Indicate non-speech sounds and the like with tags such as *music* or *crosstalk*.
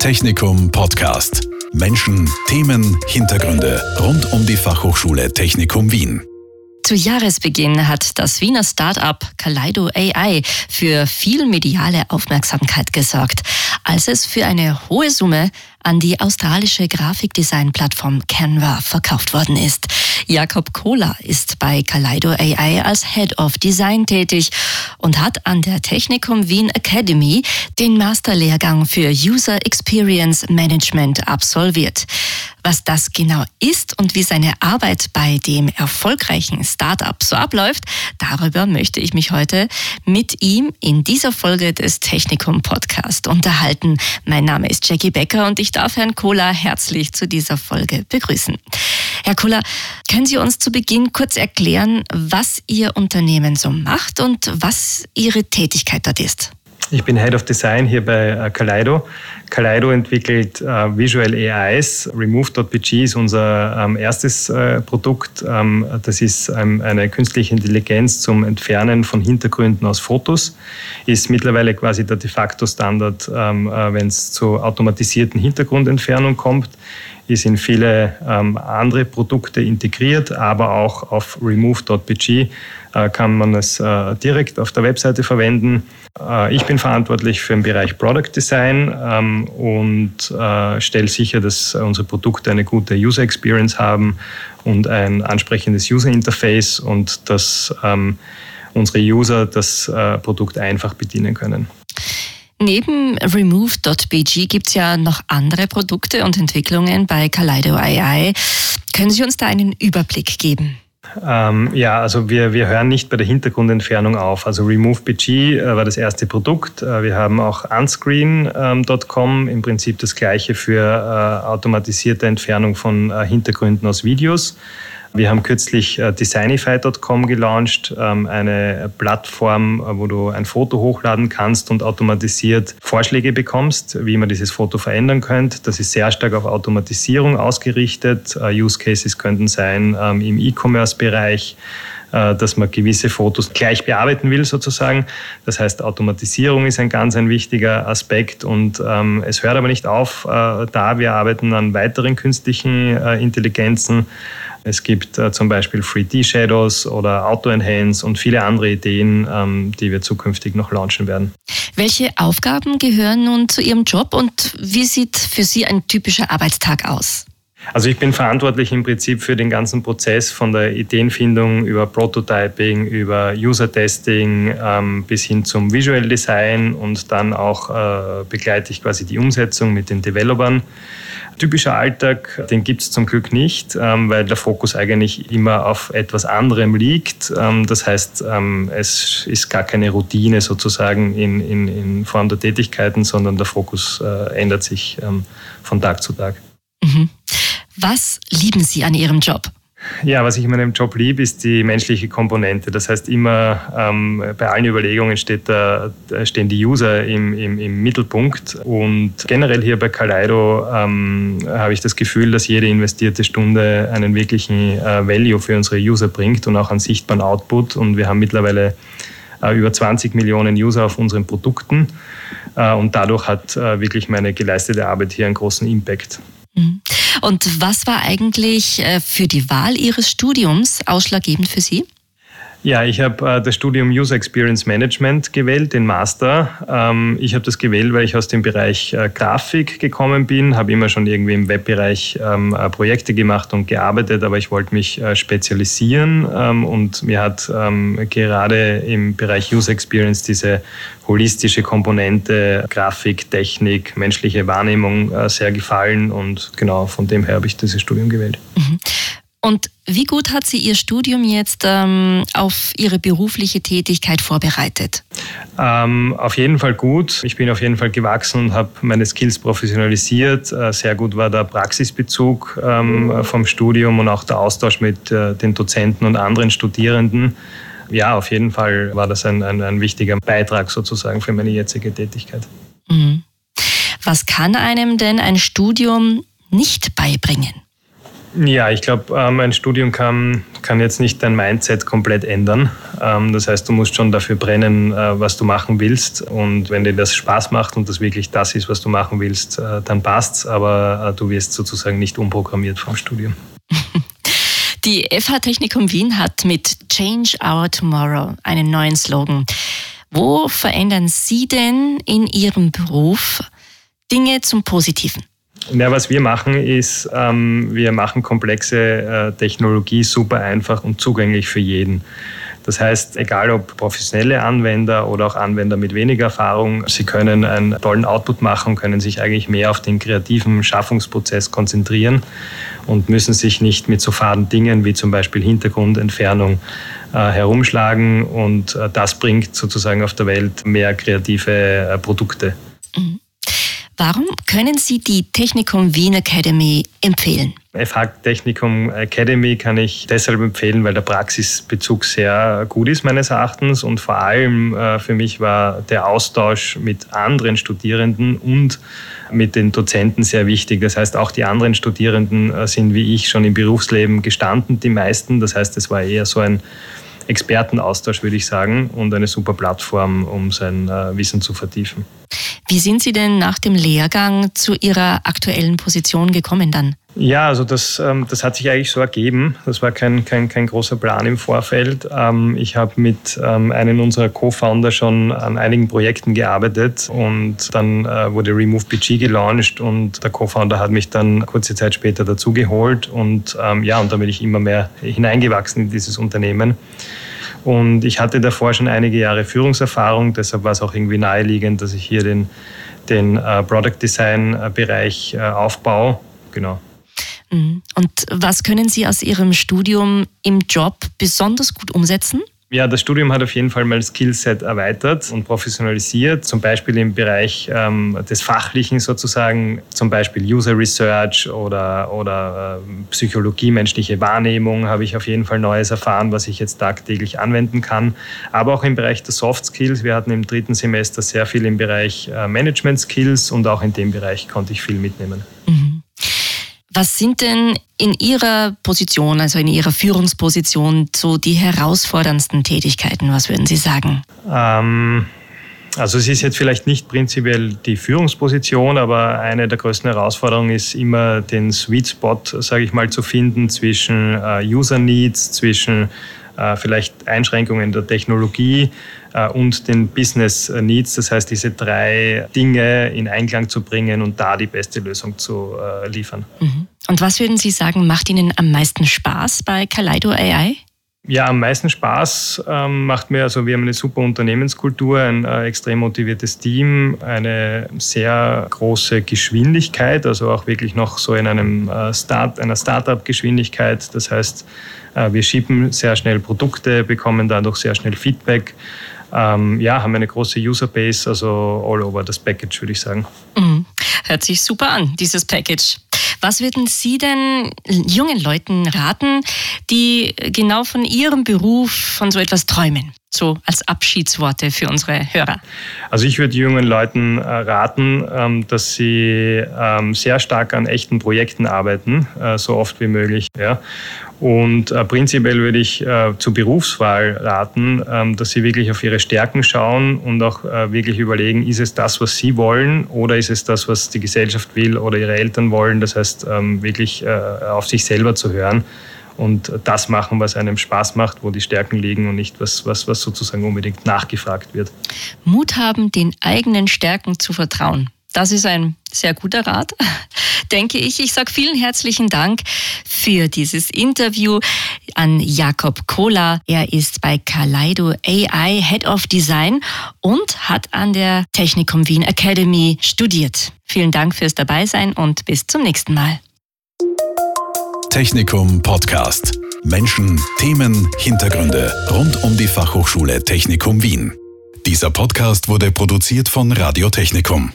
Technikum Podcast. Menschen, Themen, Hintergründe rund um die Fachhochschule Technikum Wien. Zu Jahresbeginn hat das Wiener Start-up Kaleido AI für viel mediale Aufmerksamkeit gesorgt, als es für eine hohe Summe an die australische Grafikdesign-Plattform Canva verkauft worden ist. Jakob Kohler ist bei Kaleido AI als Head of Design tätig und hat an der Technikum Wien Academy den Masterlehrgang für User Experience Management absolviert. Was das genau ist und wie seine Arbeit bei dem erfolgreichen Startup so abläuft, darüber möchte ich mich heute mit ihm in dieser Folge des Technikum Podcast unterhalten. Mein Name ist Jackie Becker und ich darf Herrn Kohler herzlich zu dieser Folge begrüßen. Herr Kohler, können Sie uns zu Beginn kurz erklären, was Ihr Unternehmen so macht und was Ihre Tätigkeit dort ist? Ich bin Head of Design hier bei äh, Kaleido. Kaleido entwickelt äh, Visual AIs. Remove.bg ist unser ähm, erstes äh, Produkt. Ähm, das ist ähm, eine künstliche Intelligenz zum Entfernen von Hintergründen aus Fotos. Ist mittlerweile quasi der de facto Standard, ähm, äh, wenn es zur automatisierten Hintergrundentfernung kommt ist in viele ähm, andere Produkte integriert, aber auch auf remove.bg äh, kann man es äh, direkt auf der Webseite verwenden. Äh, ich bin verantwortlich für den Bereich Product Design ähm, und äh, stelle sicher, dass unsere Produkte eine gute User Experience haben und ein ansprechendes User Interface und dass ähm, unsere User das äh, Produkt einfach bedienen können. Neben Remove.bg gibt es ja noch andere Produkte und Entwicklungen bei Kaleido AI. Können Sie uns da einen Überblick geben? Ähm, ja, also wir, wir hören nicht bei der Hintergrundentfernung auf. Also RemoveBG äh, war das erste Produkt. Äh, wir haben auch unscreen.com, im Prinzip das gleiche für äh, automatisierte Entfernung von Hintergründen aus Videos. Wir haben kürzlich äh, Designify.com gelauncht, ähm, eine Plattform, äh, wo du ein Foto hochladen kannst und automatisiert Vorschläge bekommst, wie man dieses Foto verändern könnte. Das ist sehr stark auf Automatisierung ausgerichtet. Äh, Use Cases könnten sein ähm, im E-Commerce-Bereich dass man gewisse Fotos gleich bearbeiten will sozusagen. Das heißt, Automatisierung ist ein ganz ein wichtiger Aspekt und ähm, es hört aber nicht auf äh, da. Wir arbeiten an weiteren künstlichen äh, Intelligenzen. Es gibt äh, zum Beispiel 3D-Shadows oder Auto-Enhance und viele andere Ideen, ähm, die wir zukünftig noch launchen werden. Welche Aufgaben gehören nun zu Ihrem Job und wie sieht für Sie ein typischer Arbeitstag aus? Also ich bin verantwortlich im Prinzip für den ganzen Prozess von der Ideenfindung über Prototyping, über User-Testing ähm, bis hin zum Visual Design und dann auch äh, begleite ich quasi die Umsetzung mit den Developern typischer Alltag, den gibt es zum Glück nicht, ähm, weil der Fokus eigentlich immer auf etwas anderem liegt. Ähm, das heißt, ähm, es ist gar keine Routine sozusagen in, in, in Form der Tätigkeiten, sondern der Fokus äh, ändert sich ähm, von Tag zu Tag. Mhm. Was lieben Sie an Ihrem Job? Ja, was ich in meinem Job liebe, ist die menschliche Komponente. Das heißt, immer ähm, bei allen Überlegungen steht da, stehen die User im, im, im, Mittelpunkt. Und generell hier bei Kaleido ähm, habe ich das Gefühl, dass jede investierte Stunde einen wirklichen äh, Value für unsere User bringt und auch einen sichtbaren Output. Und wir haben mittlerweile äh, über 20 Millionen User auf unseren Produkten. Äh, und dadurch hat äh, wirklich meine geleistete Arbeit hier einen großen Impact. Mhm. Und was war eigentlich äh, für die Wahl Ihres Studiums ausschlaggebend für Sie? Ja, ich habe äh, das Studium User Experience Management gewählt, den Master. Ähm, ich habe das gewählt, weil ich aus dem Bereich äh, Grafik gekommen bin, habe immer schon irgendwie im Webbereich ähm, äh, Projekte gemacht und gearbeitet, aber ich wollte mich äh, spezialisieren ähm, und mir hat ähm, gerade im Bereich User Experience diese holistische Komponente Grafik, Technik, menschliche Wahrnehmung äh, sehr gefallen und genau von dem her habe ich dieses Studium gewählt. Mhm. Und wie gut hat sie ihr Studium jetzt ähm, auf ihre berufliche Tätigkeit vorbereitet? Ähm, auf jeden Fall gut. Ich bin auf jeden Fall gewachsen und habe meine Skills professionalisiert. Äh, sehr gut war der Praxisbezug ähm, vom Studium und auch der Austausch mit äh, den Dozenten und anderen Studierenden. Ja, auf jeden Fall war das ein, ein, ein wichtiger Beitrag sozusagen für meine jetzige Tätigkeit. Mhm. Was kann einem denn ein Studium nicht beibringen? Ja, ich glaube, ähm, ein Studium kann, kann jetzt nicht dein Mindset komplett ändern. Ähm, das heißt, du musst schon dafür brennen, äh, was du machen willst. Und wenn dir das Spaß macht und das wirklich das ist, was du machen willst, äh, dann passt's. Aber äh, du wirst sozusagen nicht umprogrammiert vom Studium. *laughs* Die FH Technikum Wien hat mit Change Our Tomorrow einen neuen Slogan. Wo verändern Sie denn in Ihrem Beruf Dinge zum Positiven? Ja, was wir machen ist, ähm, wir machen komplexe äh, Technologie super einfach und zugänglich für jeden. Das heißt, egal ob professionelle Anwender oder auch Anwender mit weniger Erfahrung, sie können einen tollen Output machen, können sich eigentlich mehr auf den kreativen Schaffungsprozess konzentrieren und müssen sich nicht mit so faden Dingen wie zum Beispiel Hintergrundentfernung äh, herumschlagen. Und äh, das bringt sozusagen auf der Welt mehr kreative äh, Produkte. Mhm. Warum können Sie die Technikum Wien Academy empfehlen? FH Technikum Academy kann ich deshalb empfehlen, weil der Praxisbezug sehr gut ist meines Erachtens und vor allem äh, für mich war der Austausch mit anderen Studierenden und mit den Dozenten sehr wichtig. Das heißt, auch die anderen Studierenden äh, sind wie ich schon im Berufsleben gestanden, die meisten. Das heißt, es war eher so ein Expertenaustausch, würde ich sagen, und eine super Plattform, um sein äh, Wissen zu vertiefen. Wie sind Sie denn nach dem Lehrgang zu Ihrer aktuellen Position gekommen dann? Ja, also das, ähm, das hat sich eigentlich so ergeben. Das war kein, kein, kein großer Plan im Vorfeld. Ähm, ich habe mit ähm, einem unserer Co-Founder schon an einigen Projekten gearbeitet und dann äh, wurde Remove BG gelauncht und der Co-Founder hat mich dann kurze Zeit später dazugeholt und ja, und da bin ich immer mehr hineingewachsen in dieses Unternehmen. Und ich hatte davor schon einige Jahre Führungserfahrung, deshalb war es auch irgendwie naheliegend, dass ich hier den, den äh, Product Design äh, Bereich aufbaue. Genau. Mhm. Und was können Sie aus Ihrem Studium im Job besonders gut umsetzen? Ja, das Studium hat auf jeden Fall mein Skillset erweitert und professionalisiert, zum Beispiel im Bereich ähm, des Fachlichen sozusagen, zum Beispiel User Research oder, oder äh, Psychologie, menschliche Wahrnehmung habe ich auf jeden Fall Neues erfahren, was ich jetzt tagtäglich anwenden kann. Aber auch im Bereich der Soft Skills. Wir hatten im dritten Semester sehr viel im Bereich äh, Management Skills und auch in dem Bereich konnte ich viel mitnehmen. Mhm. Was sind denn in Ihrer Position, also in Ihrer Führungsposition, so die herausforderndsten Tätigkeiten? Was würden Sie sagen? Ähm, also es ist jetzt vielleicht nicht prinzipiell die Führungsposition, aber eine der größten Herausforderungen ist immer den Sweet Spot, sage ich mal, zu finden zwischen äh, User Needs, zwischen vielleicht Einschränkungen der Technologie äh, und den Business Needs. Das heißt, diese drei Dinge in Einklang zu bringen und da die beste Lösung zu äh, liefern. Mhm. Und was würden Sie sagen, macht Ihnen am meisten Spaß bei Kaleido AI? Ja, am meisten Spaß ähm, macht mir, also wir haben eine super Unternehmenskultur, ein äh, extrem motiviertes Team, eine sehr große Geschwindigkeit, also auch wirklich noch so in einem äh, Start, einer Startup-Geschwindigkeit. Das heißt, äh, wir schieben sehr schnell Produkte, bekommen dadurch sehr schnell Feedback. Ähm, ja, haben eine große Userbase, also all over das Package, würde ich sagen. Mhm. Hört sich super an, dieses Package. Was würden Sie denn jungen Leuten raten, die genau von ihrem Beruf, von so etwas träumen? So als Abschiedsworte für unsere Hörer. Also ich würde jungen Leuten äh, raten, ähm, dass sie ähm, sehr stark an echten Projekten arbeiten, äh, so oft wie möglich. Und äh, prinzipiell würde ich zur Berufswahl raten, ähm, dass sie wirklich auf ihre Stärken schauen und auch wirklich überlegen, ist es das, was sie wollen oder ist es das, was die Gesellschaft will oder ihre Eltern wollen. Das heißt, wirklich auf sich selber zu hören und das machen, was einem Spaß macht, wo die Stärken liegen und nicht was, was, was sozusagen unbedingt nachgefragt wird. Mut haben, den eigenen Stärken zu vertrauen. Das ist ein sehr guter Rat, *laughs* denke ich. Ich sage vielen herzlichen Dank für dieses Interview an Jakob Kohler. Er ist bei Kaleido AI Head of Design und hat an der Technikum Wien Academy studiert. Vielen Dank fürs Dabeisein und bis zum nächsten Mal. Technikum Podcast. Menschen, Themen, Hintergründe rund um die Fachhochschule Technikum Wien. Dieser Podcast wurde produziert von Radio Technikum.